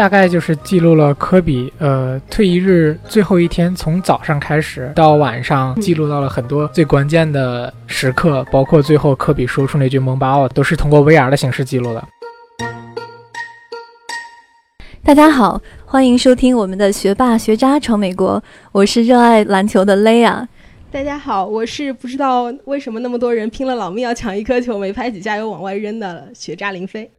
大概就是记录了科比呃退役日最后一天，从早上开始到晚上，记录到了很多最关键的时刻，包括最后科比说出那句“蒙巴奥”，都是通过 VR 的形式记录的。大家好，欢迎收听我们的学霸学渣闯美国，我是热爱篮球的 Leia。大家好，我是不知道为什么那么多人拼了老命要抢一颗球，没拍几下又往外扔的学渣林飞。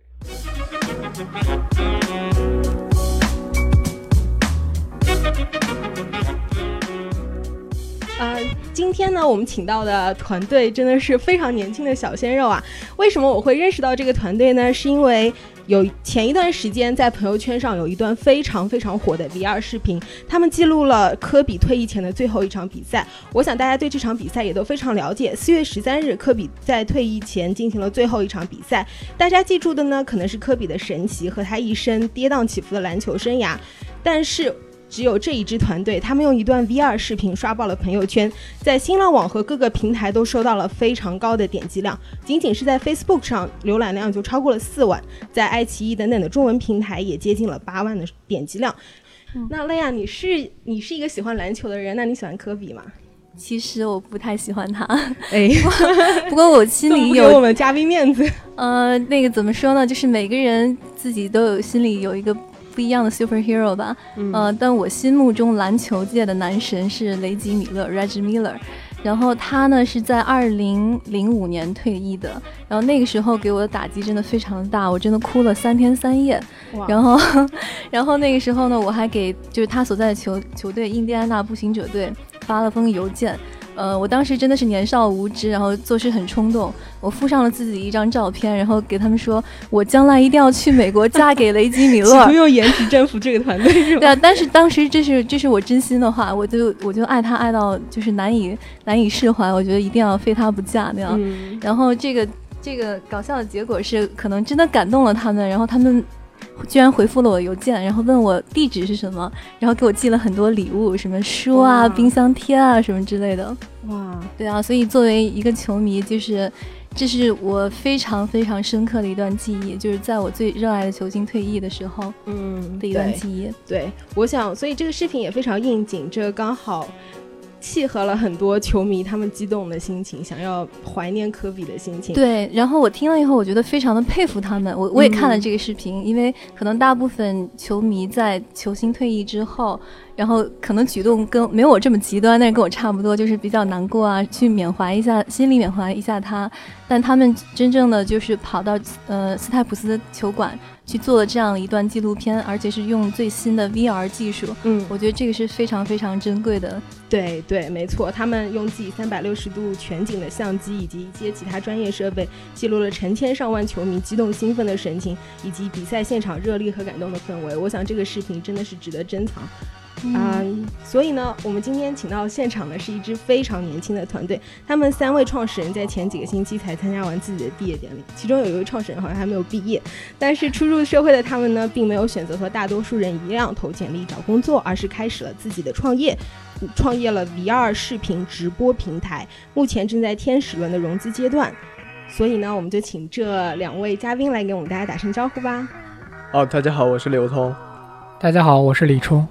呃，今天呢，我们请到的团队真的是非常年轻的小鲜肉啊！为什么我会认识到这个团队呢？是因为有前一段时间在朋友圈上有一段非常非常火的 VR 视频，他们记录了科比退役前的最后一场比赛。我想大家对这场比赛也都非常了解。四月十三日，科比在退役前进行了最后一场比赛，大家记住的呢，可能是科比的神奇和他一生跌宕起伏的篮球生涯，但是。只有这一支团队，他们用一段 VR 视频刷爆了朋友圈，在新浪网和各个平台都收到了非常高的点击量。仅仅是在 Facebook 上，浏览量就超过了四万，在爱奇艺等等的中文平台也接近了八万的点击量。那蕾亚，你是你是一个喜欢篮球的人，那你喜欢科比吗？其实我不太喜欢他，哎，不过我心里有我们嘉宾面子。呃，那个怎么说呢？就是每个人自己都有心里有一个。不一样的 superhero 吧，呃，但我心目中篮球界的男神是雷吉米勒 （Reggie Miller），然后他呢是在二零零五年退役的，然后那个时候给我的打击真的非常的大，我真的哭了三天三夜，然后，然后那个时候呢，我还给就是他所在的球球队印第安纳步行者队发了封邮件。呃，我当时真的是年少无知，然后做事很冲动。我附上了自己一张照片，然后给他们说，我将来一定要去美国嫁给雷吉米勒。不用颜值征服这个团队是吧？对啊，但是当时这是这是我真心的话，我就我就爱他爱到就是难以难以释怀，我觉得一定要非他不嫁那样。然后这个这个搞笑的结果是，可能真的感动了他们，然后他们。居然回复了我邮件，然后问我地址是什么，然后给我寄了很多礼物，什么书啊、冰箱贴啊什么之类的。哇，对啊，所以作为一个球迷，就是这是我非常非常深刻的一段记忆，就是在我最热爱的球星退役的时候，嗯，的一段记忆。对，我想，所以这个视频也非常应景，这刚好。契合了很多球迷他们激动的心情，想要怀念科比的心情。对，然后我听了以后，我觉得非常的佩服他们。我我也看了这个视频，因为可能大部分球迷在球星退役之后。然后可能举动跟没有我这么极端，但是跟我差不多，就是比较难过啊，去缅怀一下，心里缅怀一下他。但他们真正的就是跑到呃斯泰普斯球馆去做了这样一段纪录片，而且是用最新的 VR 技术。嗯，我觉得这个是非常非常珍贵的。对对，没错，他们用自己三百六十度全景的相机以及一些其他专业设备，记录了成千上万球迷激动兴奋的神情，以及比赛现场热烈和感动的氛围。我想这个视频真的是值得珍藏。嗯，所以呢，我们今天请到现场的是一支非常年轻的团队。他们三位创始人在前几个星期才参加完自己的毕业典礼，其中有一位创始人好像还没有毕业。但是初入社会的他们呢，并没有选择和大多数人一样投简历找工作，而是开始了自己的创业，创业了 VR 视频直播平台，目前正在天使轮的融资阶段。所以呢，我们就请这两位嘉宾来给我们大家打声招呼吧。哦，大家好，我是刘通。大家好，我是李冲。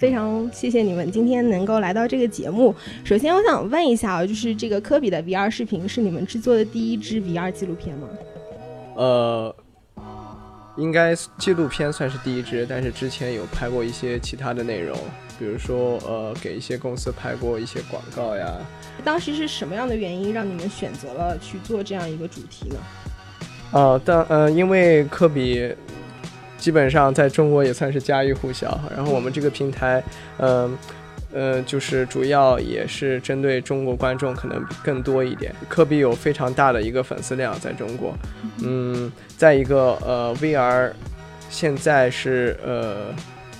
非常谢谢你们今天能够来到这个节目。首先，我想问一下啊，就是这个科比的 VR 视频是你们制作的第一支 VR 纪录片吗？呃，应该纪录片算是第一支，但是之前有拍过一些其他的内容，比如说呃，给一些公司拍过一些广告呀。当时是什么样的原因让你们选择了去做这样一个主题呢？呃，但呃，因为科比。基本上在中国也算是家喻户晓。然后我们这个平台，嗯，呃，就是主要也是针对中国观众可能更多一点。科比有非常大的一个粉丝量在中国，嗯，再一个呃，VR 现在是呃，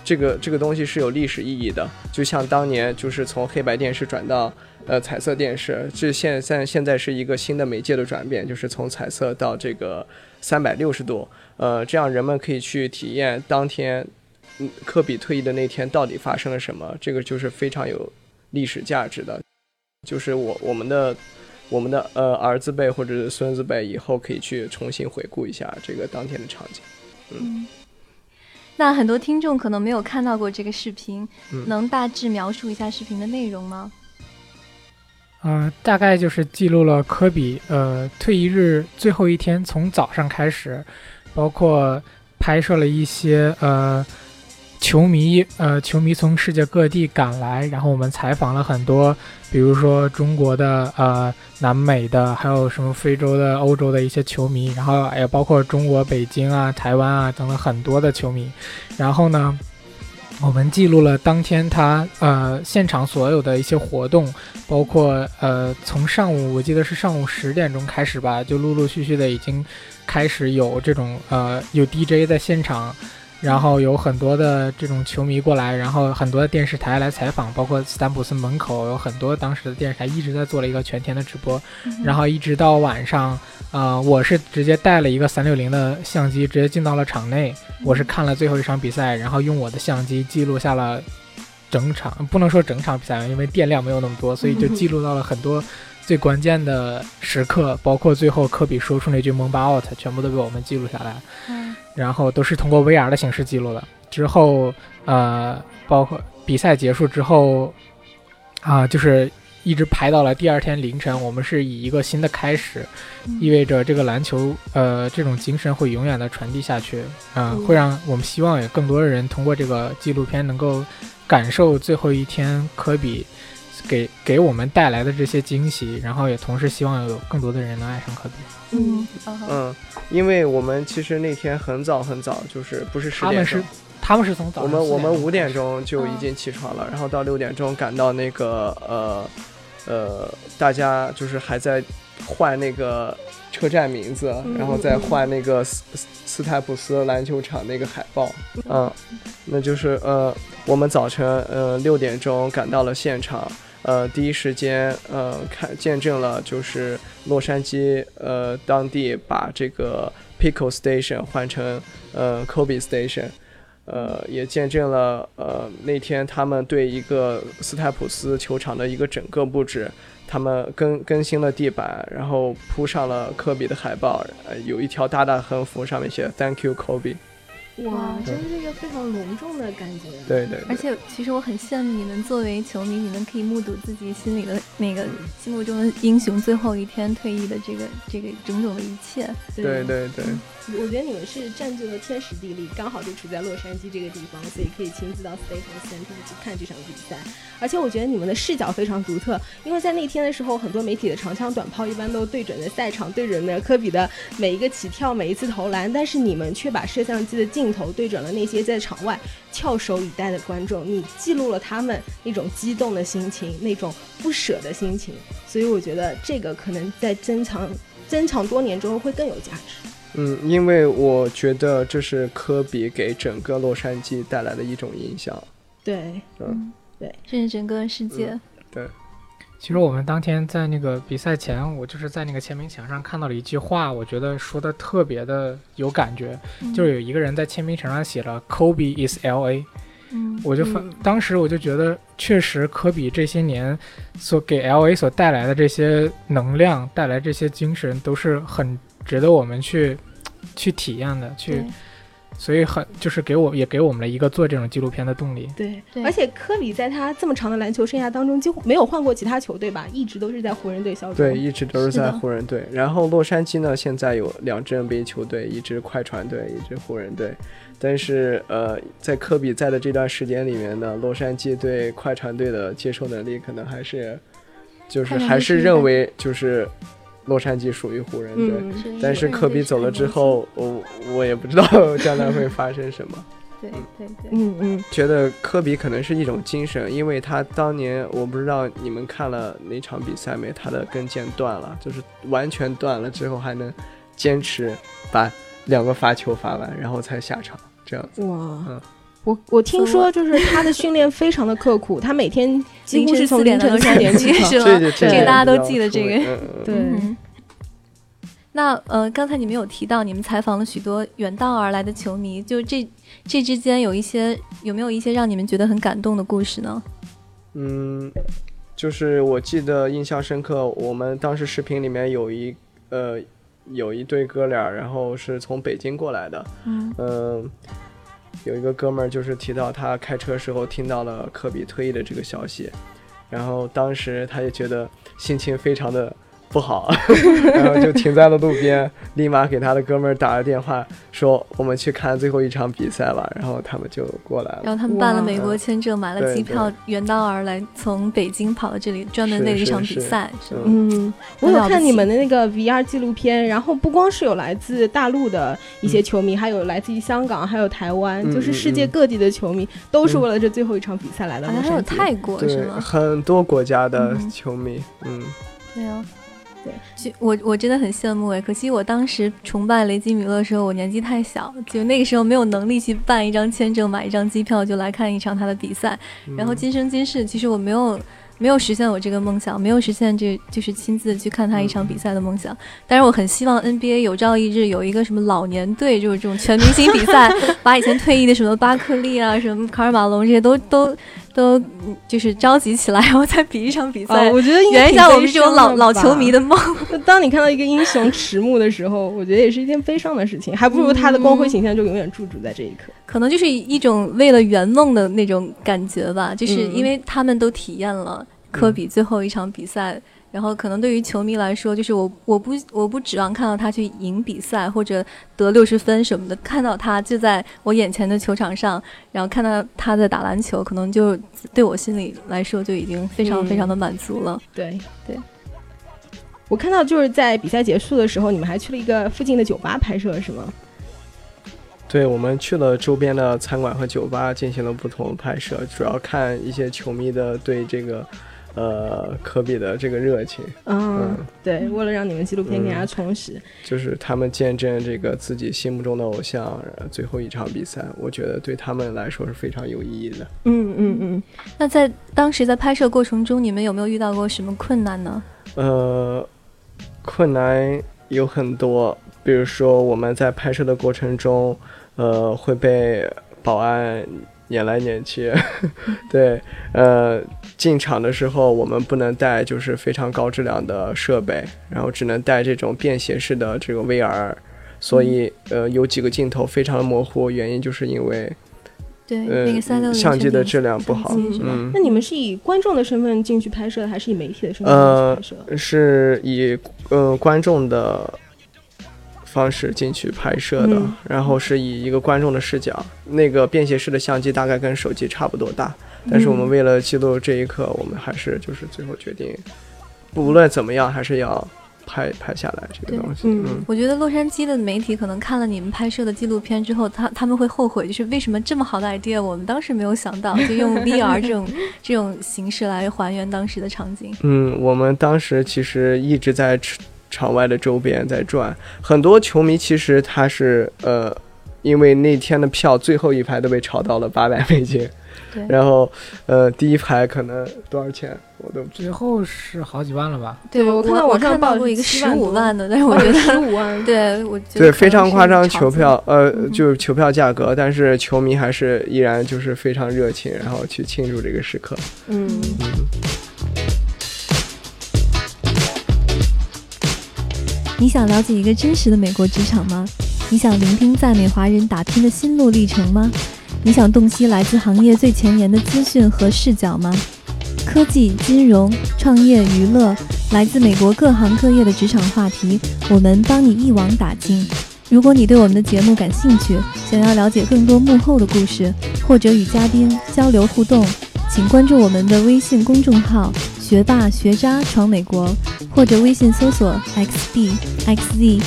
这个这个东西是有历史意义的。就像当年就是从黑白电视转到呃彩色电视，这现在现在是一个新的媒介的转变，就是从彩色到这个三百六十度。呃，这样人们可以去体验当天，科比退役的那天到底发生了什么，这个就是非常有历史价值的，就是我我们的我们的呃儿子辈或者是孙子辈以后可以去重新回顾一下这个当天的场景，嗯。那很多听众可能没有看到过这个视频，能大致描述一下视频的内容吗？呃，大概就是记录了科比呃退役日最后一天，从早上开始，包括拍摄了一些呃。球迷，呃，球迷从世界各地赶来，然后我们采访了很多，比如说中国的、呃，南美的，还有什么非洲的、欧洲的一些球迷，然后也包括中国北京啊、台湾啊等等很多的球迷。然后呢，我们记录了当天他呃现场所有的一些活动，包括呃从上午我记得是上午十点钟开始吧，就陆陆续续的已经开始有这种呃有 DJ 在现场。然后有很多的这种球迷过来，然后很多的电视台来采访，包括斯坦普斯门口有很多当时的电视台一直在做了一个全天的直播，然后一直到晚上，呃，我是直接带了一个三六零的相机，直接进到了场内，我是看了最后一场比赛，然后用我的相机记录下了整场，不能说整场比赛，因为电量没有那么多，所以就记录到了很多最关键的时刻，包括最后科比说出那句“蒙巴 out”，全部都被我们记录下来。然后都是通过 VR 的形式记录的。之后，呃，包括比赛结束之后，啊，就是一直排到了第二天凌晨。我们是以一个新的开始，意味着这个篮球，呃，这种精神会永远的传递下去。嗯，会让我们希望有更多的人通过这个纪录片能够感受最后一天科比。给给我们带来的这些惊喜，然后也同时希望有更多的人能爱上科比。嗯嗯，因为我们其实那天很早很早，就是不是十点，他们是他们是从早我们我们五点钟就已经起床了，然后到六点钟赶到那个呃呃，大家就是还在换那个车站名字，然后再换那个斯斯泰普斯篮球场那个海报。嗯，那就是呃，我们早晨呃六点钟赶到了现场。呃，第一时间，呃，看见证了就是洛杉矶，呃，当地把这个 Pico Station 换成呃 Kobe Station，呃，也见证了呃那天他们对一个斯泰普斯球场的一个整个布置，他们更更新了地板，然后铺上了科比的海报，呃，有一条大大横幅，上面写 Thank you Kobe。哇，真是一个非常隆重的感觉。对对。而且，其实我很羡慕你们作为球迷，你们可以目睹自己心里的那个心目中的英雄最后一天退役的这个这个种种的一切。对对对。我觉得你们是占据了天时地利，刚好就处在洛杉矶这个地方，所以可以亲自到 Staples Center 去看这场比赛。而且我觉得你们的视角非常独特，因为在那天的时候，很多媒体的长枪短炮一般都对准的赛场，对准的科比的每一个起跳，每一次投篮，但是你们却把摄像机的镜头对准了那些在场外翘首以待的观众，你记录了他们那种激动的心情，那种不舍的心情。所以我觉得这个可能在珍藏珍藏多年之后会更有价值。嗯，因为我觉得这是科比给整个洛杉矶带来的一种影响。对，嗯，对，甚至整个世界。对，其实我们当天在那个比赛前，我就是在那个签名墙上看到了一句话，我觉得说的特别的有感觉，就是有一个人在签名墙上写了 “Kobe is L.A.”，嗯，我就发，当时我就觉得，确实科比这些年所给 L.A. 所带来的这些能量，带来这些精神，都是很。值得我们去去体验的，去，所以很就是给我也给我们了一个做这种纪录片的动力。对，而且科比在他这么长的篮球生涯当中，几乎没有换过其他球队吧，一直都是在湖人队效力。对，一直都是在湖人队。然后洛杉矶呢，现在有两支 NBA 球队，一支快船队，一支湖人队。但是呃，在科比在的这段时间里面呢，洛杉矶对快船队的接受能力可能还是，就是还是认为就是。洛杉矶属于湖人队，但是科比走了之后，我我也不知道 将来会发生什么。对对对，嗯嗯，觉得科比可能是一种精神，因为他当年我不知道你们看了哪场比赛没，他的跟腱断了，就是完全断了之后还能坚持把两个罚球罚完，然后才下场这样子。哇，嗯。我我听说就是他的训练非常的刻苦，他每天 几乎是从凌晨三点起床，这个大家都记得这个。对。那呃，刚才你们有提到你们采访了许多远道而来的球迷，就这这之间有一些有没有一些让你们觉得很感动的故事呢？嗯，就是我记得印象深刻，我们当时视频里面有一呃有一对哥俩，然后是从北京过来的，嗯。有一个哥们儿就是提到他开车时候听到了科比退役的这个消息，然后当时他也觉得心情非常的。不好，然后就停在了路边，立马给他的哥们儿打了电话，说我们去看最后一场比赛吧。然后他们就过来了。然后他们办了美国签证，买了机票，远道而来，从北京跑到这里，专门为了一场比赛。嗯，我有看你们的那个 VR 纪录片，然后不光是有来自大陆的一些球迷，还有来自于香港，还有台湾，就是世界各地的球迷，都是为了这最后一场比赛来的。好像还有泰国是吗？很多国家的球迷，嗯，对啊。对，就我我真的很羡慕哎，可惜我当时崇拜雷吉米勒的时候，我年纪太小，就那个时候没有能力去办一张签证、买一张机票就来看一场他的比赛。然后今生今世，其实我没有没有实现我这个梦想，没有实现这就是亲自去看他一场比赛的梦想。但是我很希望 NBA 有朝一日有一个什么老年队，就是这种全明星比赛，把以前退役的什么巴克利啊、什么卡尔马龙这些都都。都就是召集起来，然后再比一场比赛。我觉得圆一下我们这种老老球迷的梦。当你看到一个英雄迟暮的时候，我觉得也是一件悲伤的事情，还不如他的光辉形象就永远驻足在这一刻。可能就是一种为了圆梦的那种感觉吧，就是因为他们都体验了科比最后一场比赛。然后可能对于球迷来说，就是我我不我不指望看到他去赢比赛或者得六十分什么的，看到他就在我眼前的球场上，然后看到他在打篮球，可能就对我心里来说就已经非常非常的满足了。对对，我看到就是在比赛结束的时候，你们还去了一个附近的酒吧拍摄，是吗？对，我们去了周边的餐馆和酒吧进行了不同拍摄，主要看一些球迷的对这个。呃，科比的这个热情，嗯，对，为了让你们纪录片更加充实，就是他们见证这个自己心目中的偶像最后一场比赛，我觉得对他们来说是非常有意义的。嗯嗯嗯。那在当时在拍摄过程中，你们有没有遇到过什么困难呢？呃，困难有很多，比如说我们在拍摄的过程中，呃，会被保安。撵来撵去，对，呃，进场的时候我们不能带就是非常高质量的设备，然后只能带这种便携式的这个 VR，所以呃有几个镜头非常的模糊，原因就是因为对那个三六相机的质量不好。嗯，那你们是以观众的身份进去拍摄，还是以媒体的身份进去拍摄？呃，是以呃观众的。方式进去拍摄的，然后是以一个观众的视角，那个便携式的相机大概跟手机差不多大，但是我们为了记录这一刻，我们还是就是最后决定，无论怎么样还是要拍拍下来这个东西。嗯，我觉得洛杉矶的媒体可能看了你们拍摄的纪录片之后，他他们会后悔，就是为什么这么好的 idea 我们当时没有想到，就用 VR 这种 这种形式来还原当时的场景。嗯，我们当时其实一直在。场外的周边在转，很多球迷其实他是呃，因为那天的票最后一排都被炒到了八百美金，对，然后呃第一排可能多少钱我都最后是好几万了吧？对，我看到网上报过一个十五万的，但是我觉得十五万，对我对非常夸张球票，呃就是球票价格，但是球迷还是依然就是非常热情，然后去庆祝这个时刻，嗯嗯。你想了解一个真实的美国职场吗？你想聆听在美华人打拼的心路历程吗？你想洞悉来自行业最前沿的资讯和视角吗？科技、金融、创业、娱乐，来自美国各行各业的职场话题，我们帮你一网打尽。如果你对我们的节目感兴趣，想要了解更多幕后的故事，或者与嘉宾交流互动，请关注我们的微信公众号。学霸学渣闯美国，或者微信搜索 xbxzusa。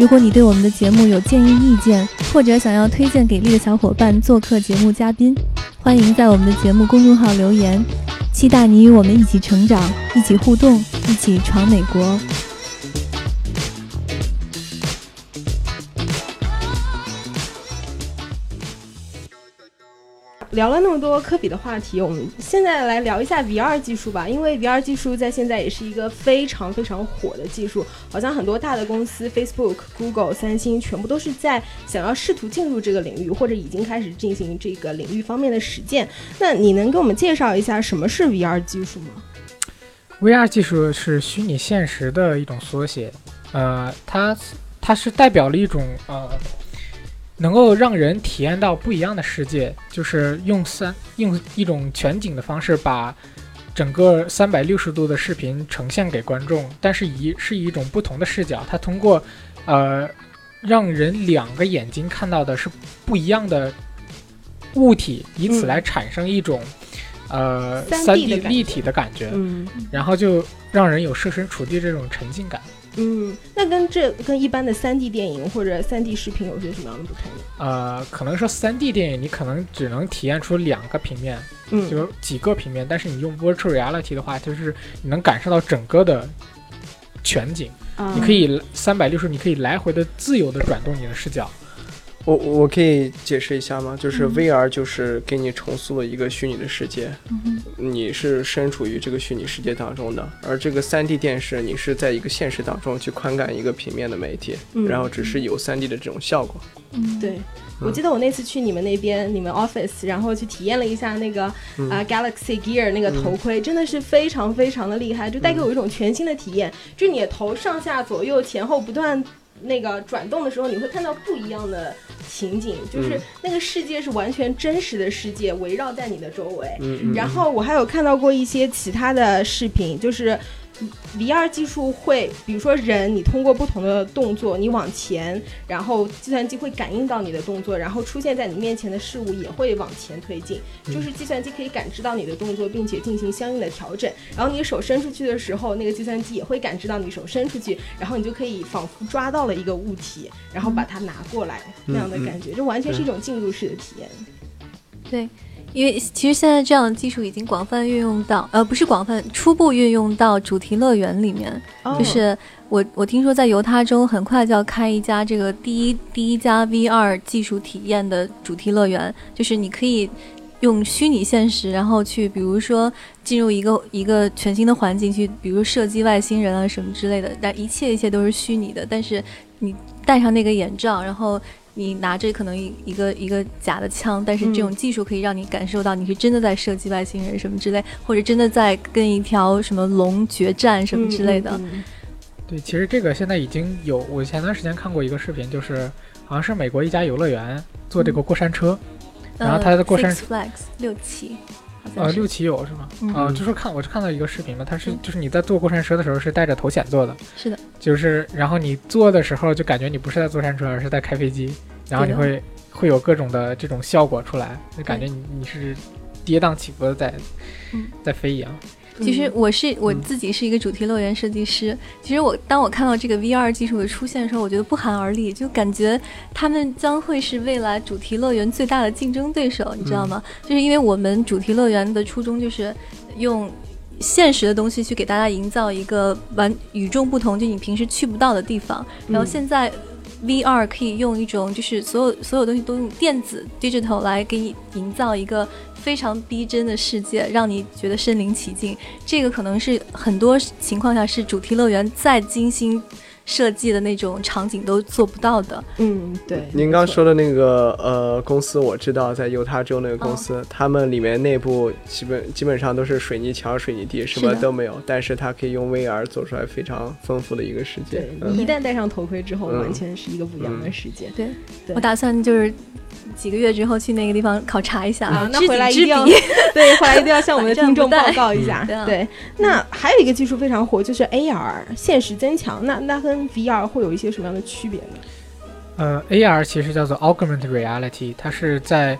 如果你对我们的节目有建议意见，或者想要推荐给力的小伙伴做客节目嘉宾，欢迎在我们的节目公众号留言。期待你与我们一起成长，一起互动，一起闯美国。聊了那么多科比的话题，我们现在来聊一下 VR 技术吧。因为 VR 技术在现在也是一个非常非常火的技术，好像很多大的公司，Facebook、Google、三星，全部都是在想要试图进入这个领域，或者已经开始进行这个领域方面的实践。那你能给我们介绍一下什么是 VR 技术吗？VR 技术是虚拟现实的一种缩写，呃，它它是代表了一种呃。能够让人体验到不一样的世界，就是用三用一种全景的方式把整个三百六十度的视频呈现给观众，但是以是以一种不同的视角，它通过呃让人两个眼睛看到的是不一样的物体，以此来产生一种、呃 3D 三 D 立体的感觉，嗯然后就让人有设身处地这种沉浸感。嗯，那跟这跟一般的三 D 电影或者三 D 视频有些什么样的不同呢？呃，可能说三 D 电影你可能只能体验出两个平面，嗯，就几个平面，但是你用 virtual reality 的话，就是你能感受到整个的全景，啊你可以三百六十，你可以来回的自由的转动你的视角。我我可以解释一下吗？就是嗯 VR 就是给你重塑了一个虚拟的世界，嗯你是身处于这个虚拟世界当中的，而这个 3D 电视你是在一个现实当中去宽感一个平面的媒体，嗯然后只是有 3D 的这种效果。嗯，对，我记得我那次去你们那边，你们 office，然后去体验了一下那个啊、嗯 Galaxy Gear 那个头盔，真的是非常非常的厉害，就带给我一种全新的体验。就你的头上下左右前后不断那个转动的时候，你会看到不一样的情景，就是嗯那个世界是完全真实的世界围绕在你的周围。然后我还有看到过一些其他的视频，就是 VR 技术会，比如说人，你通过不同的动作，你往前，然后计算机会感应到你的动作，然后出现在你面前的事物也会往前推进，就是计算机可以感知到你的动作，并且进行相应的调整。然后你手伸出去的时候，那个计算机也会感知到你手伸出去，然后你就可以仿佛抓到了一个物体，然后把它拿过来，那样的感觉，这完全是一种进入式的体验。对，因为其实现在这样的技术已经广泛运用到，呃，不是广泛，初步运用到主题乐园里面。哦就是我我听说在犹他州很快就要开一家这个第一第一家 VR 技术体验的主题乐园，就是你可以用虚拟现实，然后去比如说进入一个一个全新的环境去，比如射击外星人啊什么之类的，但一切一切都是虚拟的，但是你戴上那个眼罩，然后。你拿着可能一一个一个假的枪，但是这种嗯。技术可以让你感受到你是真的在射击外星人什么之类，或者真的在跟一条什么龙决战什么之类的。嗯嗯对，其实这个现在已经有，我前段时间看过一个视频，就是好像是美国一家游乐园做这个过山车，然后它的过山呃六七，呃，是六七有是吗？嗯。呃，就是看我是看到一个视频嘛，它是就是你在坐过山车的时候是带着头显坐的，是的，就是然后你坐的时候就感觉你不是在坐山车，而是在开飞机，然后你会会有各种的这种效果出来，就感觉你你是跌宕起伏的在嗯。在飞一样。其实我是我嗯自己是一个主题乐园设计师。其实我当我看到这个 VR 技术的出现的时候，我觉得不寒而栗，就感觉他们将会是未来主题乐园最大的竞争对手，你知道吗？就是因为我们主题乐园的初衷就是用。现实的东西去给大家营造一个完与众不同，就你平时去不到的地方。然后现在 VR 可以用一种就是所有所有东西都用电子 digital 来给你营造一个非常逼真的世界，让你觉得身临其境。这个可能是很多情况下是主题乐园再精心设计的那种场景都做不到的。嗯，对。您刚说的那个呃公司，我知道在犹他州那个公司，他们里面内部基本基本上都是水泥墙、水泥地，什么都没有，但是它可以用 VR 做出来非常丰富的一个世界对。嗯你一旦戴上头盔之后，嗯完全是一个不一样的世界。对对我打算就是几个月之后去那个地方考察一下啊，那回来一定要。对，回来一定要向我们的听众报告一下嗯。对那还有一个技术非常火，就是 AR 现实增强。那那跟 VR 会有一些什么样的区别呢？呃，AR 其实叫做 Augmented Reality，它是在，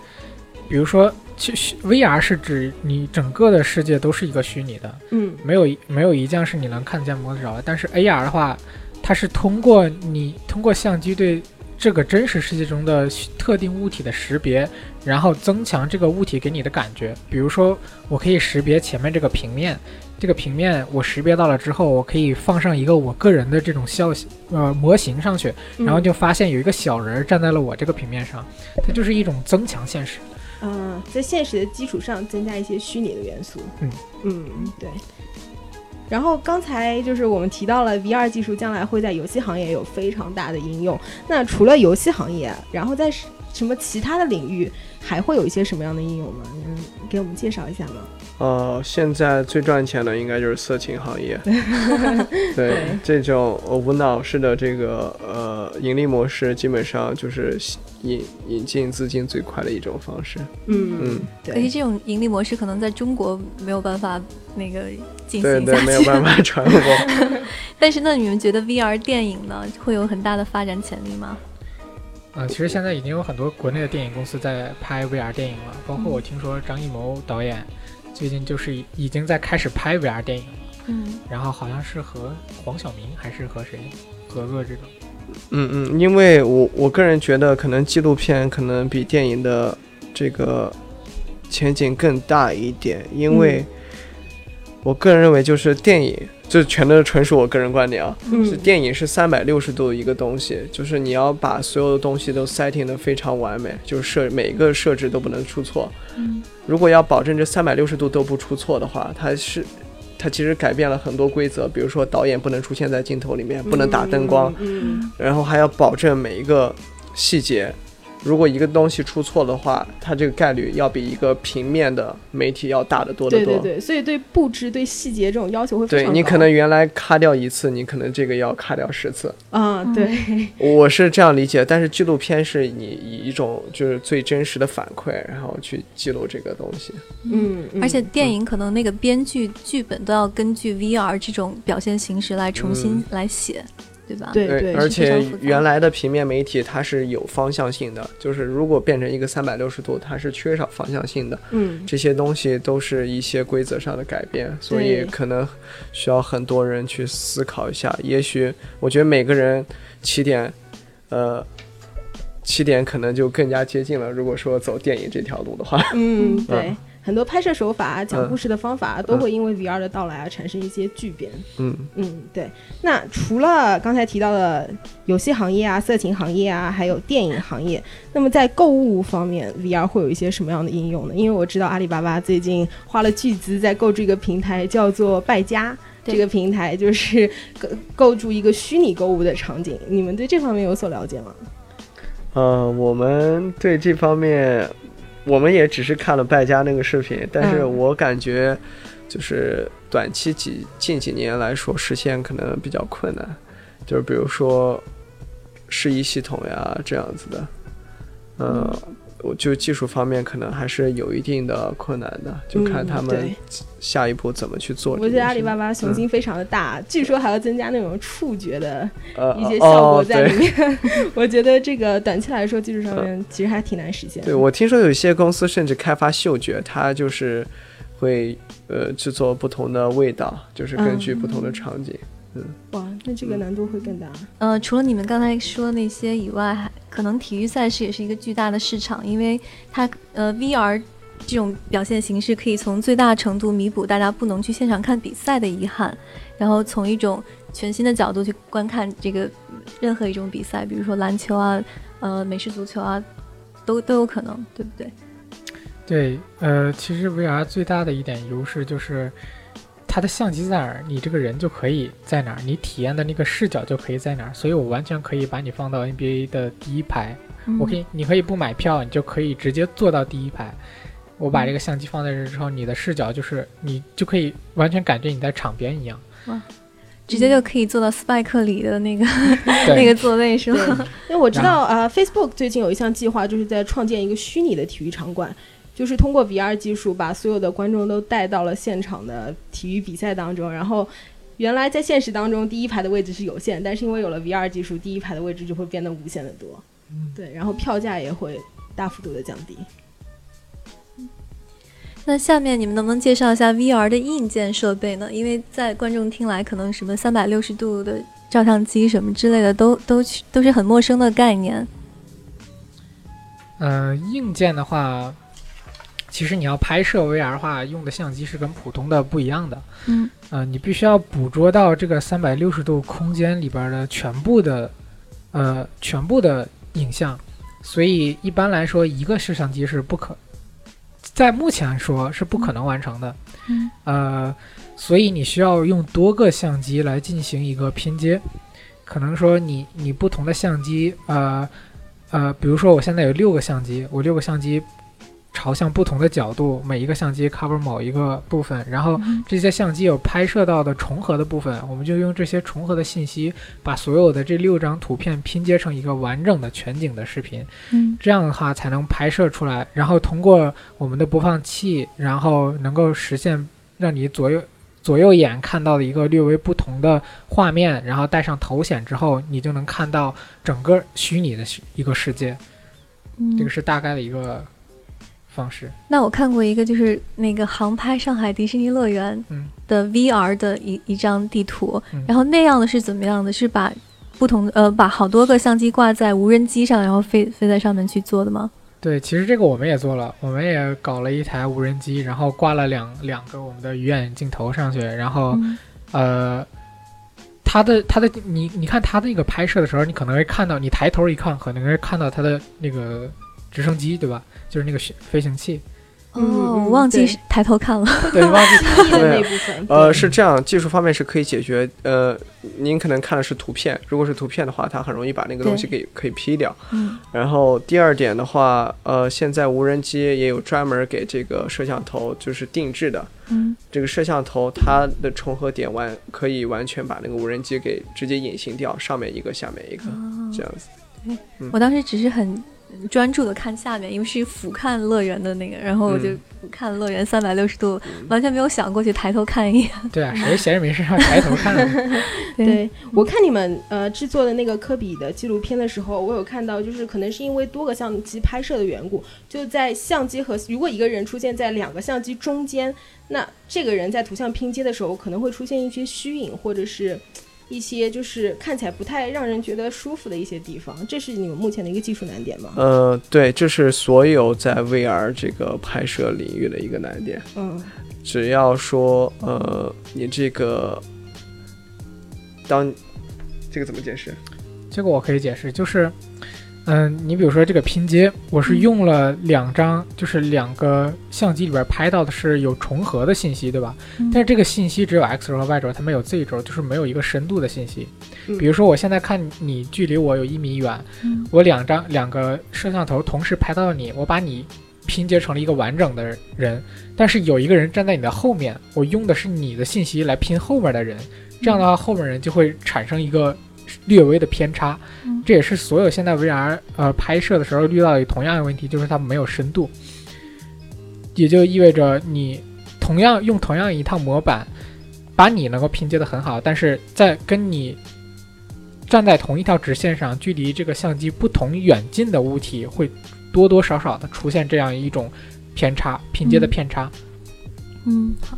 比如说，其实 VR 是指你整个的世界都是一个虚拟的，嗯没有一没有一件是你能看得见摸得着的。但是 AR 的话，它是通过你通过相机对这个真实世界中的特定物体的识别，然后增强这个物体给你的感觉。比如说，我可以识别前面这个平面，这个平面我识别到了之后，我可以放上一个我个人的这种消息呃模型上去，嗯然后就发现有一个小人儿站在了我这个平面上，它就是一种增强现实。嗯，在现实的基础上增加一些虚拟的元素。嗯嗯，对。然后刚才就是我们提到了 VR 技术将来会在游戏行业有非常大的应用。那除了游戏行业，然后在什什么其他的领域还会有一些什么样的应用吗？嗯，给我们介绍一下吗？呃，现在最赚钱的应该就是色情行业，对 这种呃无脑式的这个呃个盈利模式，基本上就是引引进资金最快的一种方式。嗯嗯，可是这种盈利模式可能在中国没有办法那个进行对对，没有办法传播。但是那你们觉得 VR 电影呢，会有很大的发展潜力吗？呃，其实现在已经有很多国内的电影公司在拍 VR 电影了，包括我听说张艺谋导演最近就是已经在开始拍 VR 电影了。嗯，然后好像是和黄晓明还是和谁合作这种。嗯嗯，因为我我个人觉得，可能纪录片可能比电影的这个前景更大一点，因为我个人认为，就是电影，这全都是纯属我个人观点啊。是嗯电影是三百六十度一个东西，就是你要把所有的东西都 setting 的非常完美，就是设每一个设置都不能出错。嗯，如果要保证这三百六十度都不出错的话，它是。它其实改变了很多规则，比如说导演不能出现在镜头里面，不能打灯光，嗯，然后还要保证每一个细节。如果一个东西出错的话，它这个概率要比一个平面的媒体要大得多得多。对对对，所以对布置、对细节这种要求会非常高。对你可能原来咔掉一次，你可能这个要咔掉十次。啊，对，我是这样理解，但是纪录片是你以一种就是最真实的反馈，然后去记录这个东西。嗯，嗯而且电影可能那个编剧剧本都要根据 VR 这种表现形式来重新来写，对吧？对对，而且原来的平面媒体它是有方向性的，就是如果变成一个三百六十度，它是缺少方向性的。嗯，这些东西都是一些规则上的改变，所以可能需要很多人去思考一下。也许我觉得每个人起点，呃，起点可能就更加接近了。如果说走电影这条路的话，嗯，对，很多拍摄手法、讲嗯故事的方法都会因为 VR 的到来而产生一些巨变。嗯，嗯，对。那除了刚才提到的游戏行业啊、色情行业啊，还有电影行业，那么在购物方面，VR 会有一些什么样的应用呢？因为我知道阿里巴巴最近花了巨资在构筑一个平台，叫做败家。这个平台就是构构筑一个虚拟购物的场景，你们对这方面有所了解吗？呃，我们对这方面，我们也只是看了败家那个视频，但是嗯。我感觉就是短期几近几年来说实现可能比较困难，就是比如说适宜系统呀这样子的，呃，我就技术方面可能还是有一定的困难的，就看嗯他们下一步怎么去做。我觉得阿里巴巴雄心非常的大，据说还要增加那种触觉的呃一些效果哦在里对面。我觉得这个短期来说，技术上面其实还挺难实现的。对，我听说有一些公司甚至开发嗅觉，它就是会呃制作不同的味道，就是根据不同的场景。哇，那这个难度会更大。呃，除了你们刚才说的那些以外，还可能体育赛事也是一个巨大的市场，因为它呃 VR 这种表现形式可以从最大程度弥补大家不能去现场看比赛的遗憾，然后从一种全新的角度去观看这个任何一种比赛，比如说篮球啊、呃美式足球啊，都都有可能，对不对？对，呃，其实 VR 最大的一点优势就是它的相机在哪儿，你这个人就可以在哪儿，你体验的那个视角就可以在哪儿，所以我完全可以把你放到 NBA 的第一排，我可以，你可以不买票，你就可以直接坐到第一排。我把这个相机放在这之后，你的视角就是你就可以完全感觉你在场边一样。哇直接就可以坐到斯派克里的那个 那个座位是吗？，因为我知道呃，Facebook 最近有一项计划，就是在创建一个虚拟的体育场馆，就是通过 VR 技术把所有的观众都带到了现场的体育比赛当中，然后。原来在现实当中，第一排的位置是有限，但是因为有了 VR 技术，第一排的位置就会变得无限的多。对，然后票价也会大幅度的降低。那下面你们能不能介绍一下 VR 的硬件设备呢？因为在观众听来，可能什么三百六十度的照相机什么之类的，都都都是很陌生的概念。呃，硬件的话，其实你要拍摄 VR 的话，用的相机是跟普通的不一样的。嗯，呃，你必须要捕捉到这个三百六十度空间里边的全部的，呃，全部的影像。所以一般来说，一个摄像机是不可，在目前来说是不可能完成的。嗯，呃，所以你需要用多个相机来进行一个拼接。可能说你你不同的相机，呃呃，比如说我现在有六个相机，我六个相机朝向不同的角度，每一个相机 cover 某一个部分，然后这些相机有拍摄到的重合的部分，我们就用这些重合的信息，把所有的这六张图片拼接成一个完整的全景的视频。嗯，这样的话才能拍摄出来，然后通过我们的播放器，然后能够实现让你左右左右眼看到的一个略微不同的画面，然后戴上头显之后，你就能看到整个虚拟的一个世界。嗯这个是大概的一个方式。那我看过一个，就是那个航拍上海迪士尼乐园嗯的 VR 的一一张地图，嗯然后那样的是怎么样的？是把不同呃把好多个相机挂在无人机上，然后飞飞在上面去做的吗？对，其实这个我们也做了，我们也搞了一台无人机，然后挂了两两个我们的鱼眼镜头上去，然后嗯呃，它的它的你你看它那个拍摄的时候，你可能会看到，你抬头一看，可能会看到它的那个直升机，对吧？就是那个飞飞行器，嗯哦，嗯我忘记抬头看了。对，忘记记忆的那部分。呃，是这样，技术方面是可以解决。呃，您可能看的是图片，如果是图片的话，它很容易把那个东西给可以 P 掉。嗯然后第二点的话，呃，现在无人机也有专门给这个摄像头就是定制的。嗯这个摄像头它的重合点完可以完全把那个无人机给直接隐形掉，上面一个，下面一个，哦这样子。我当时只是很专注的看下面，因为是俯瞰乐园的那个，然后我就嗯看乐园三百六十度，完全没有想过去抬头看一眼。对啊，谁 闲着没事要抬头看 呢？对我看你们呃制作的那个科比的纪录片的时候，我有看到，就是可能是因为多个相机拍摄的缘故，就在相机和如果一个人出现在两个相机中间，那这个人在图像拼接的时候可能会出现一些虚影，或者是一些就是看起来不太让人觉得舒服的一些地方，这是你们目前的一个技术难点吗？呃，对，这是所有在 VR 这个拍摄领域的一个难点。嗯只要说呃，你这个当这个怎么解释？这个我可以解释，就是，嗯，你比如说这个拼接，我是用了两张，就是两个相机里边拍到的是有重合的信息，对吧？但是这个信息只有 x 轴和 y 轴，它没有 z 轴，就是没有一个深度的信息。嗯比如说我现在看你距离我有一米远，嗯我两张两个摄像头同时拍到你，我把你拼接成了一个完整的人，但是有一个人站在你的后面，我用的是你的信息来拼后面的人，这样的话后面人就会产生一个略微的偏差。嗯这也是所有现在 VR 呃拍摄的时候遇到的同样的问题，就是它没有深度，也就意味着你同样用同样一套模板，把你能够拼接的很好，但是在跟你站在同一条直线上，距离这个相机不同远近的物体会多多少少的出现这样一种偏差，拼接的偏差。嗯，好。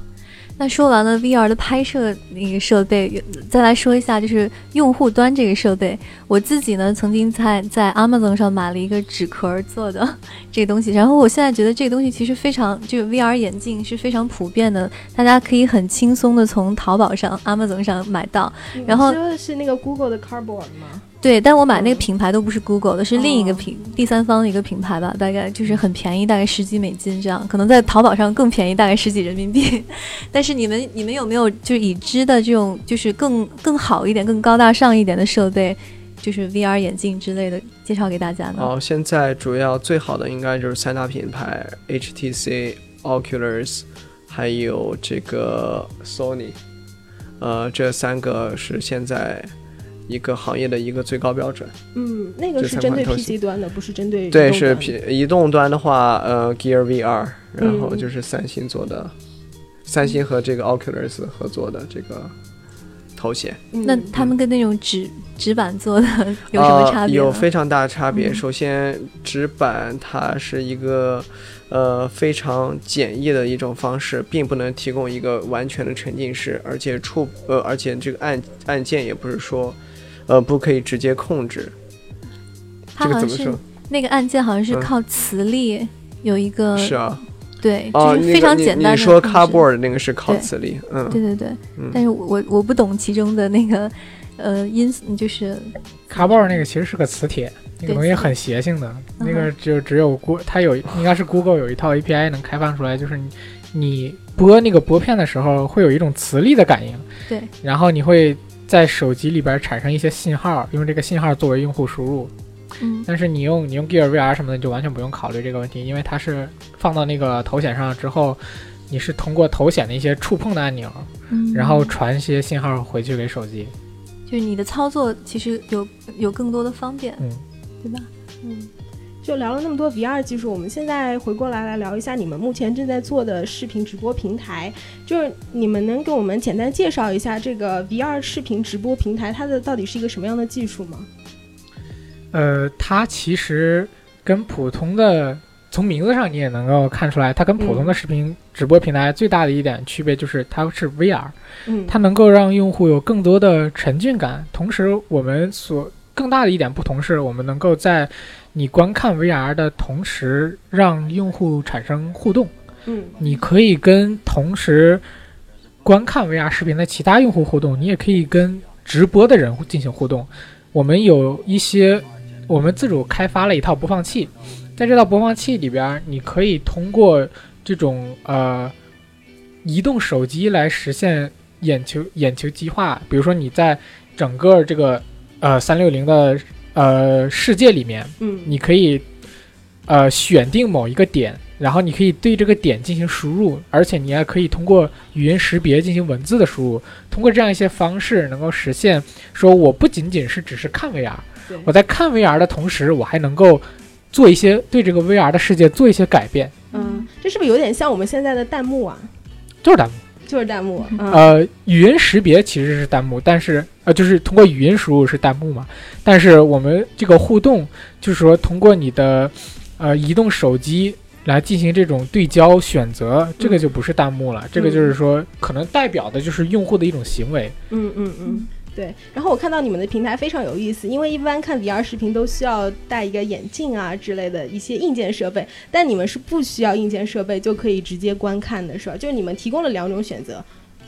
那说完了 VR 的拍摄那个设备，再来说一下就是用户端这个设备。我自己呢，曾经在在 Amazon 上买了一个纸壳做的这个东西，然后我现在觉得这个东西其实非常，这个 VR 眼镜是非常普遍的，大家可以很轻松的从淘宝上、Amazon 上买到。然后你说的是那个 Google 的 Cardboard 吗？对，但我买那个品牌都不是 Google 的，是另一个哦品、第三方的一个品牌吧，大概就是很便宜，大概十几美金这样，可能在淘宝上更便宜，大概十几人民币。但是你们你们有没有就是已知的这种就是更更好一点、更高大上一点的设备，就是 VR 眼镜之类的介绍给大家呢？哦，现在主要最好的应该就是三大品牌，HTC、Oculus，还有这个 Sony，呃，这三个是现在一个行业的一个最高标准。嗯，那个是针对 PC 端的，不是针对对，移动端的是 P 移动端的话，呃，Gear VR，然后嗯就是三星做的，三星和这个 Oculus 合作的这个头显。嗯那他们跟那种纸纸板做的 有什么差别？呃？有非常大的差别。嗯首先，纸板它是一个呃非常简易的一种方式，并不能提供一个完全的沉浸式，而且触呃，而且这个按按键也不是说呃不可以直接控制。它好像是这个怎么说？那个按键好像是嗯靠磁力有一个、是啊，对，哦，就是非常简单的你说 cardboard 那个是靠磁力，嗯对对对，嗯但是我我我不懂其中的那个呃因就是卡包那个其实是个磁铁，那个东西很邪性的，嗯那个就只有 Go 它有应该是 Google 有一套 API 能开放出来，就是你你拨那个拨片的时候会有一种磁力的感应，对，然后你会在手机里边产生一些信号，用这个信号作为用户输入，嗯，但是你用你用 Gear VR 什么的，你就完全不用考虑这个问题，因为它是放到那个头显上之后，你是通过头显的一些触碰的按钮，嗯然后传一些信号回去给手机。就是你的操作其实有有更多的方便，嗯，对吧？嗯，就聊了那么多 VR 技术，我们现在回过来来聊一下你们目前正在做的视频直播平台。就是你们能给我们简单介绍一下这个 VR 视频直播平台，它的到底是一个什么样的技术吗？呃，它其实跟普通的从名字上你也能够看出来，它跟普通的视频直播平台最大的一点区别就是它是 VR，嗯，它能够让用户有更多的沉浸感。同时，我们所更大的一点不同是，我们能够在你观看 VR 的同时，让用户产生互动。嗯你可以跟同时观看 VR 视频的其他用户互动，你也可以跟直播的人进行互动。我们有一些，我们自主开发了一套播放器，在这套播放器里边，你可以通过这种呃移动手机来实现眼球眼球激化。比如说你在整个这个呃三六零的呃世界里面，嗯，你可以呃选定某一个点，然后你可以对这个点进行输入，而且你还可以通过语音识别进行文字的输入。通过这样一些方式，能够实现说我不仅仅是只是看 VR，我在看 VR 的同时，我还能够做一些对这个 VR 的世界做一些改变，嗯，这是不是有点像我们现在的弹幕啊？就是弹幕。就是弹幕，嗯、呃，语音识别其实是弹幕，但是呃，就是通过语音输入是弹幕嘛。但是我们这个互动，就是说通过你的呃移动手机来进行这种对焦选择，这个就不是弹幕了，这个就是说可能代表的就是用户的一种行为。嗯嗯嗯，对。然后我看到你们的平台非常有意思，因为一般看 VR 视频都需要戴一个眼镜啊之类的一些硬件设备，但你们是不需要硬件设备就可以直接观看的，是吧？就是你们提供了两种选择。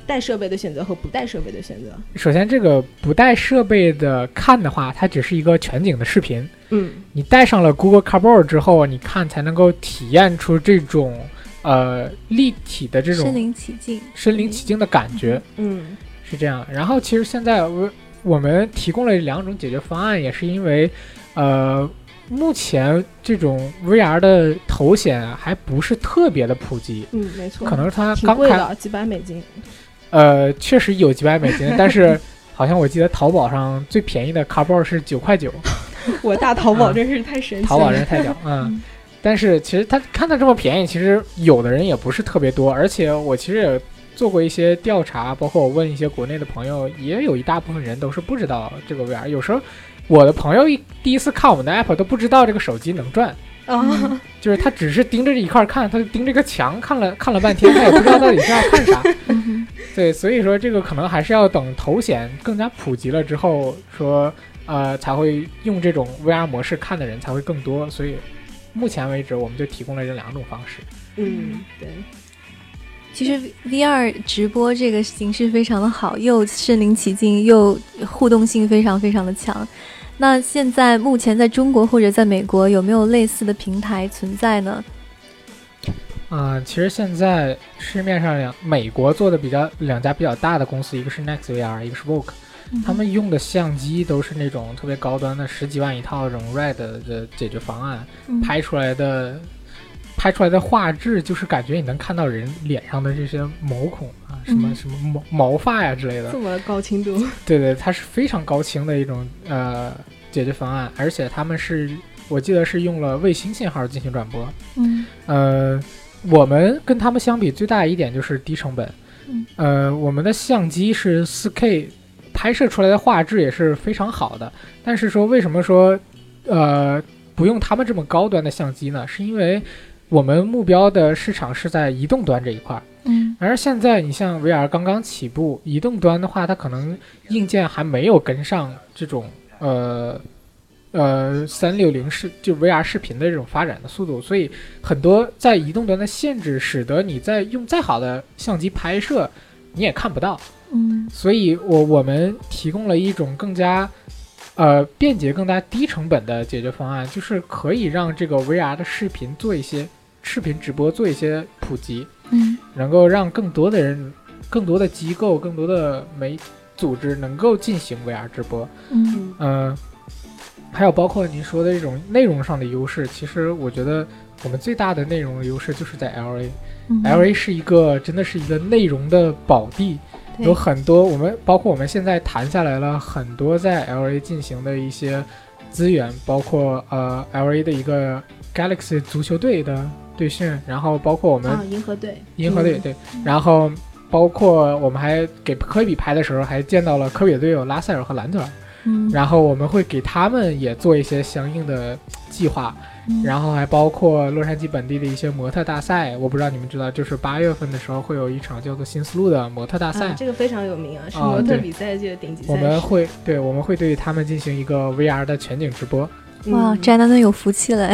带设备的选择和不带设备的选择。首先，这个不带设备的看的话，它只是一个全景的视频。嗯，你带上了 Google Cardboard 之后，你看才能够体验出这种呃立体的这种身临其境、身临其境的感觉。嗯，是这样。然后，其实现在我我们提供了两种解决方案，也是因为呃。目前这种 VR 的头显还不是特别的普及，嗯，没错，可能它刚开，几百美金。呃，确实有几百美金，但是 好像我记得淘宝上最便宜的 Cardboard 是九块九。我大淘宝真是太神奇了，淘宝真是太屌，嗯。但是其实它看它这么便宜，其实有的人也不是特别多，而且我其实也做过一些调查，包括我问一些国内的朋友，也有一大部分人都是不知道这个 VR。有时候我的朋友一第一次看我们的 app 都不知道这个手机能转。啊，就是他只是盯着这一块看，他就盯这个墙看了看了半天，他也不知道到底是要看啥。对，所以说这个可能还是要等头显更加普及了之后，说呃才会用这种 VR 模式看的人才会更多。所以目前为止，我们就提供了这两种方式。嗯，对。其实 VR 直播这个形式非常的好，又身临其境，又互动性非常非常的强。那现在目前在中国或者在美国有没有类似的平台存在呢？啊、呃，其实现在市面上两美国做的比较两家比较大的公司，一个是 Next VR，一个是 Vogue，、嗯、他们用的相机都是那种特别高端的十几万一套这种 RED 的解决方案，嗯、拍出来的拍出来的画质就是感觉你能看到人脸上的这些毛孔啊，什么、嗯、什么毛毛发呀之类的，这么高清度。对对，它是非常高清的一种呃解决方案，而且他们是我记得是用了卫星信号进行转播。嗯，呃，我们跟他们相比最大一点就是低成本。嗯，呃，我们的相机是 4K，拍摄出来的画质也是非常好的。但是说为什么说呃不用他们这么高端的相机呢？是因为我们目标的市场是在移动端这一块儿。嗯，而现在你像 VR 刚刚起步，移动端的话，它可能硬件还没有跟上这种呃呃三六零视就 VR 视频的这种发展的速度，所以很多在移动端的限制，使得你在用再好的相机拍摄，你也看不到。嗯，所以我我们提供了一种更加呃便捷、更加低成本的解决方案，就是可以让这个 VR 的视频做一些视频直播，做一些普及。嗯，能够让更多的人、更多的机构、更多的媒组织能够进行 VR 直播。嗯，呃，还有包括您说的这种内容上的优势，其实我觉得我们最大的内容优势就是在 L A。L A 是一个真的是一个内容的宝地，有很多我们包括我们现在谈下来了很多在 L A 进行的一些资源，包括呃 L A 的一个 Galaxy 足球队的队训，然后包括我们银河队，银河队对，然后包括我们还给科比拍的时候还见到了科比的队友拉塞尔和兰德尔。嗯，然后我们会给他们也做一些相应的计划，然后还包括洛杉矶本地的一些模特大赛。我不知道你们知道，就是八月份的时候会有一场叫做新丝路的模特大赛，这个非常有名啊，是模特比赛界的顶级赛我们会对，我们会对他们进行一个 VR 的全景直播。哇，宅男们有福气了，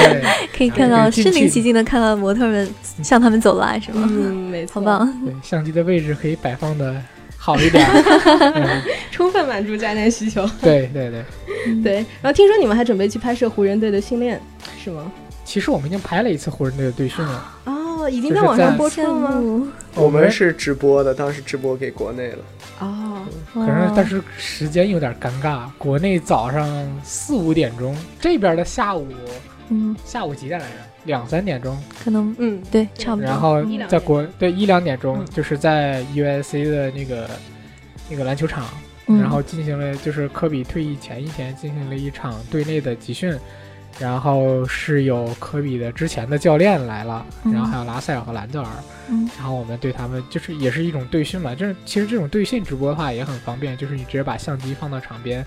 可以看到身临其境的看到模特们向他们走来，是吗？嗯，没错，好棒。对，相机的位置可以摆放的。好一点，充分满足家电需求。对对对对。然后听说你们还准备去拍摄湖人队的训练，是吗？其实我们已经拍了一次湖人队的队训了。哦，已经在网上播出了吗？我们是直播的，当时直播给国内了。哦，可是但是时间有点尴尬，国内早上四五点钟，这边的下午，嗯，下午几点来着？两三点钟，可能嗯。对，差不多。然后在国对一两点钟，就是在 USC 的那个那个篮球场，然后进行了就是科比退役前一天进行了一场队内的集训，然后是有科比的之前的教练来了，然后还有拉塞尔和兰德尔，然后我们对他们就是也是一种对训嘛，就是其实这种对训直播的话也很方便，就是你直接把相机放到场边。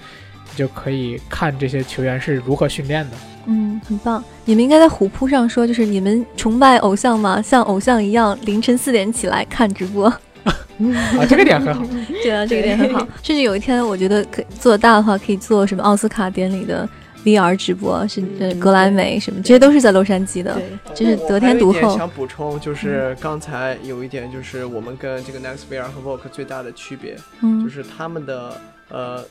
就可以看这些球员是如何训练的。嗯，很棒。你们应该在虎扑上说，就是你们崇拜偶像吗？像偶像一样凌晨四点起来看直播。啊，这个点很好。对啊，这个点很好。甚至有一天，我觉得可以做大的话，可以做什么奥斯卡典礼的 VR 直播，是格莱美什么，这些都是在洛杉矶的。就是得天独厚。想补充，就是刚才有一点，就是我们跟这个 Next VR 和 Vogue 最大的区别，就是他们的呃。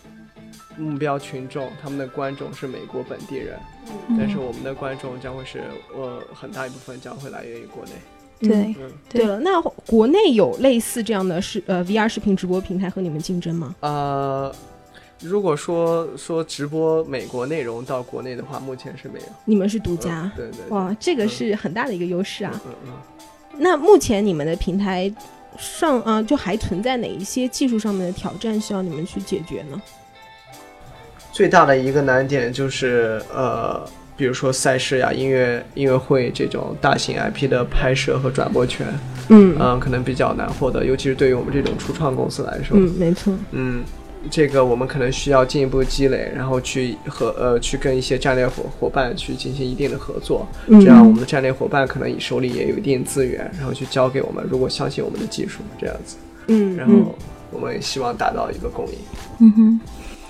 目标群众，他们的观众是美国本地人，但是我们的观众将会是，呃，很大一部分将会来源于国内。对，对了，那国内有类似这样的视呃 VR 视频直播平台和你们竞争吗？呃，如果说说直播美国内容到国内的话，目前是没有。你们是独家？对对。哇，这个是很大的一个优势啊。嗯嗯。那目前你们的平台上啊，就还存在哪一些技术上面的挑战需要你们去解决呢？最大的一个难点就是，呃，比如说赛事呀、音乐音乐会这种大型 IP 的拍摄和转播权，嗯。嗯，可能比较难获得，尤其是对于我们这种初创公司来说，嗯，没错，嗯，这个我们可能需要进一步积累，然后去和呃去跟一些战略伙伙伴去进行一定的合作，这样我们的战略伙伴可能手里也有一定资源，然后去交给我们，如果相信我们的技术，这样子，嗯，然后我们希望达到一个共赢，嗯哼。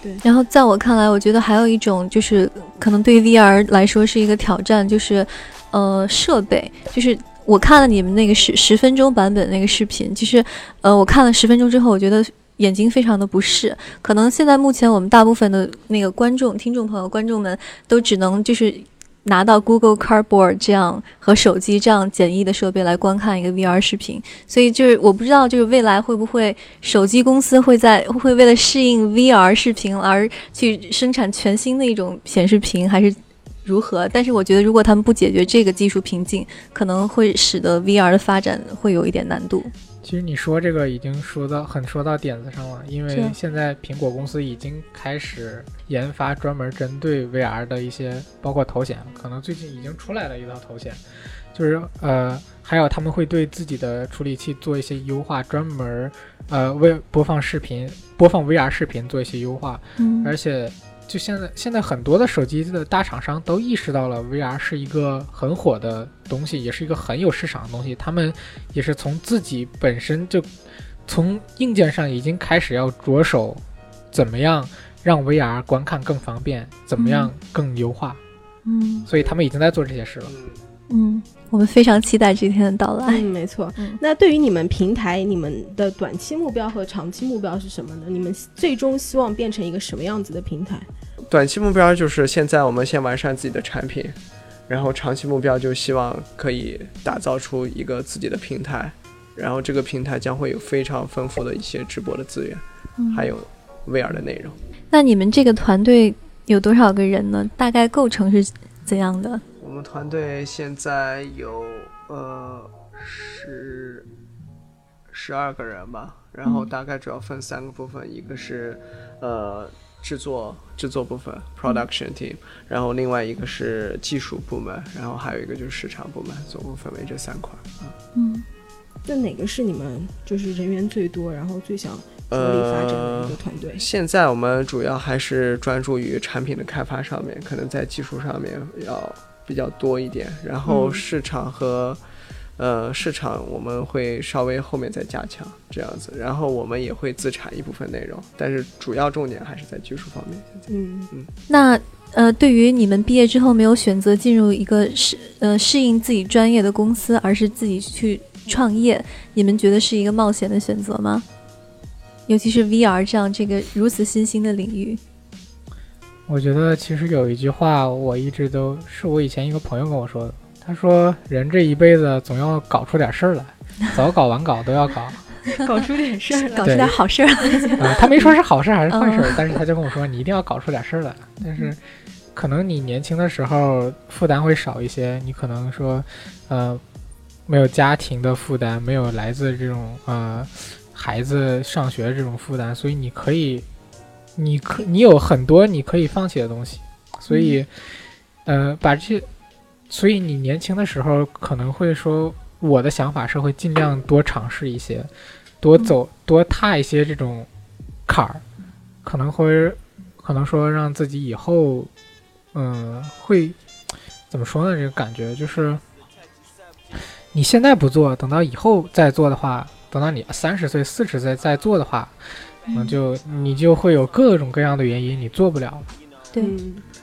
对，然后在我看来，我觉得还有一种就是可能对 VR 来说是一个挑战，就是呃设备。就是我看了你们那个十十分钟版本那个视频，其实呃我看了十分钟之后，我觉得眼睛非常的不适。可能现在目前我们大部分的那个观众、听众朋友、观众们都只能就是。拿到 Google Cardboard 这样和手机这样简易的设备来观看一个 VR 视频，所以就是我不知道，就是未来会不会手机公司会在会为了适应 VR 视频而去生产全新的一种显示屏，还是如何？但是我觉得，如果他们不解决这个技术瓶颈，可能会使得 VR 的发展会有一点难度。其实你说这个已经说到很说到点子上了，因为现在苹果公司已经开始研发专门针对 VR 的一些，包括头显，可能最近已经出来了一套头显，就是呃，还有他们会对自己的处理器做一些优化，专门呃为播放视频、播放 VR 视频做一些优化，嗯，而且。就现在，现在很多的手机的大厂商都意识到了 VR 是一个很火的东西，也是一个很有市场的东西。他们也是从自己本身就从硬件上已经开始要着手，怎么样让 VR 观看更方便，怎么样更优化。嗯，所以他们已经在做这些事了。嗯。我们非常期待这一天的到来。嗯，没错。那对于你们平台，你们的短期目标和长期目标是什么呢？你们最终希望变成一个什么样子的平台？短期目标就是现在我们先完善自己的产品，然后长期目标就希望可以打造出一个自己的平台，然后这个平台将会有非常丰富的一些直播的资源，还有 VR 的内容。那你们这个团队有多少个人呢？大概构成是怎样的？我们团队现在有呃十十二个人吧，然后大概主要分三个部分，一个是呃制作制作部分 production team，然后另外一个是技术部门，然后还有一个就是市场部门，总共分为这三块。嗯，那哪个是你们就是人员最多，然后最想着力发展的一个团队？现在我们主要还是专注于产品的开发上面，可能在技术上面要比较多一点，然后市场和。呃，市场我们会稍微后面再加强这样子，然后我们也会自产一部分内容，但是主要重点还是在技术方面。嗯嗯。那呃，对于你们毕业之后没有选择进入一个适呃适应自己专业的公司，而是自己去创业，你们觉得是一个冒险的选择吗？尤其是 VR 这样这个如此新兴的领域。我觉得其实有一句话，我一直都是我以前一个朋友跟我说的。他说：“人这一辈子总要搞出点事儿来，早搞晚搞都要搞，搞出点事儿，搞出点好事儿啊，他没说是好事还是坏事，但是他就跟我说：“你一定要搞出点事儿来。”但是，可能你年轻的时候负担会少一些，你可能说，呃，没有家庭的负担，没有来自这种呃孩子上学这种负担，所以你可以，你可你有很多你可以放弃的东西，所以，呃，把这些。所以你年轻的时候可能会说，我的想法是会尽量多尝试一些，多走多踏一些这种坎儿，可能会可能说让自己以后，嗯，会怎么说呢？这个感觉就是，你现在不做，等到以后再做的话，等到你三十岁、四十岁再做的话，可能就你就会有各种各样的原因，你做不了了。对。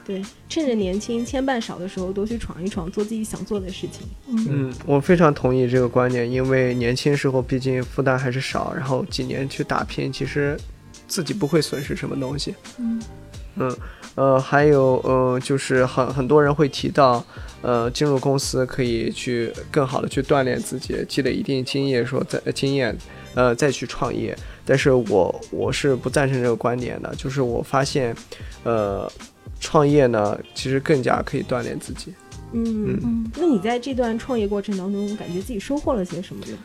对，趁着年轻牵绊少的时候，多去闯一闯，做自己想做的事情。嗯，我非常同意这个观点，因为年轻时候毕竟负担还是少，然后几年去打拼，其实自己不会损失什么东西。嗯嗯呃，还有呃，就是很很多人会提到，呃，进入公司可以去更好的去锻炼自己，积累一定经验，说在经验，呃，再去创业。但是我我是不赞成这个观点的，就是我发现，呃。创业呢，其实更加可以锻炼自己。嗯嗯，那你在这段创业过程当中，感觉自己收获了些什么呢？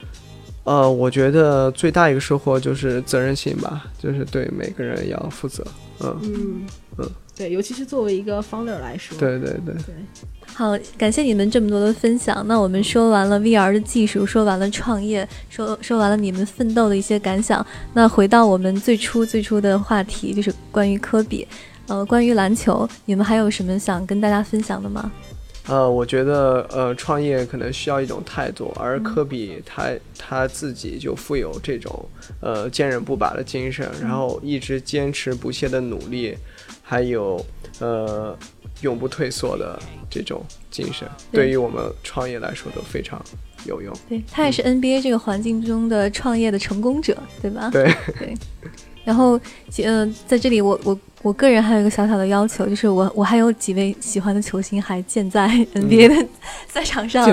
呃，我觉得最大一个收获就是责任心吧，就是对每个人要负责。嗯嗯嗯，对，尤其是作为一个 founder 来说。对对对对。好，感谢你们这么多的分享。那我们说完了 VR 的技术，说完了创业，说说完了你们奋斗的一些感想。那回到我们最初最初的话题，就是关于科比。呃，关于篮球，你们还有什么想跟大家分享的吗？呃，我觉得呃，创业可能需要一种态度，而科比他他自己就富有这种呃坚韧不拔的精神，然后一直坚持不懈的努力，还有呃永不退缩的这种精神，对于我们创业来说都非常有用。对他也是 NBA 这个环境中的创业的成功者，对吧？对对。然后，嗯，在这里我我。我个人还有一个小小的要求，就是我我还有几位喜欢的球星还健在 NBA 的赛场上，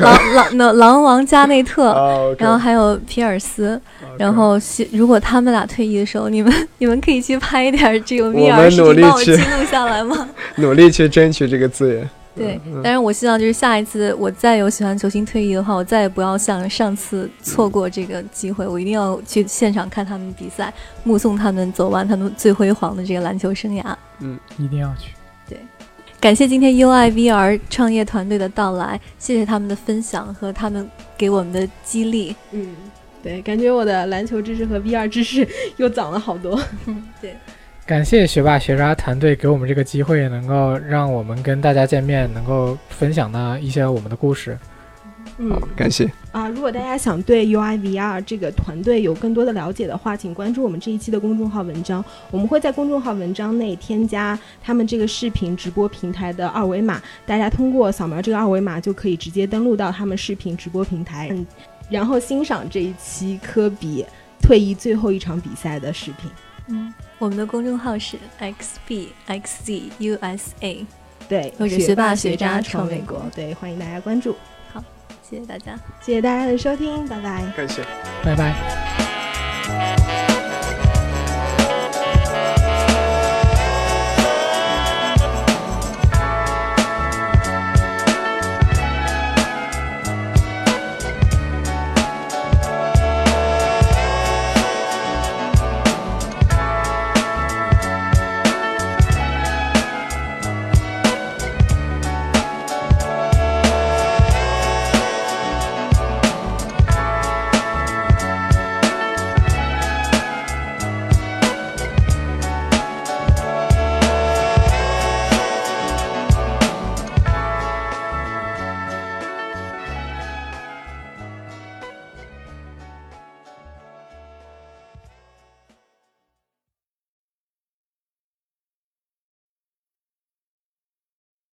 狼狼那狼王加内特，然后还有皮尔斯，然后如果他们俩退役的时候，你们你们可以去拍一点这个 VR 视频帮我记录下来吗？努力去争取这个资源。对，但是我希望就是下一次我再有喜欢球星退役的话，我再也不要像上次错过这个机会，我一定要去现场看他们比赛，目送他们走完他们最辉煌的这个篮球生涯。嗯，一定要去。对，感谢今天 UIVR 创业团队的到来，谢谢他们的分享和他们给我们的激励。嗯，对，感觉我的篮球知识和 VR 知识又涨了好多。对。感谢学霸学渣团队给我们这个机会，能够让我们跟大家见面，能够分享呢一些我们的故事。嗯，感谢啊！如果大家想对 UIVR 这个团队有更多的了解的话，请关注我们这一期的公众号文章。我们会在公众号文章内添加他们这个视频直播平台的二维码，大家通过扫描这个二维码就可以直接登录到他们视频直播平台，嗯然后欣赏这一期科比退役最后一场比赛的视频。嗯。我们的公众号是 xbxzusa，对，或者学霸学渣闯美国，对，欢迎大家关注。好，谢谢大家，谢谢大家的收听，拜拜，感谢，拜拜。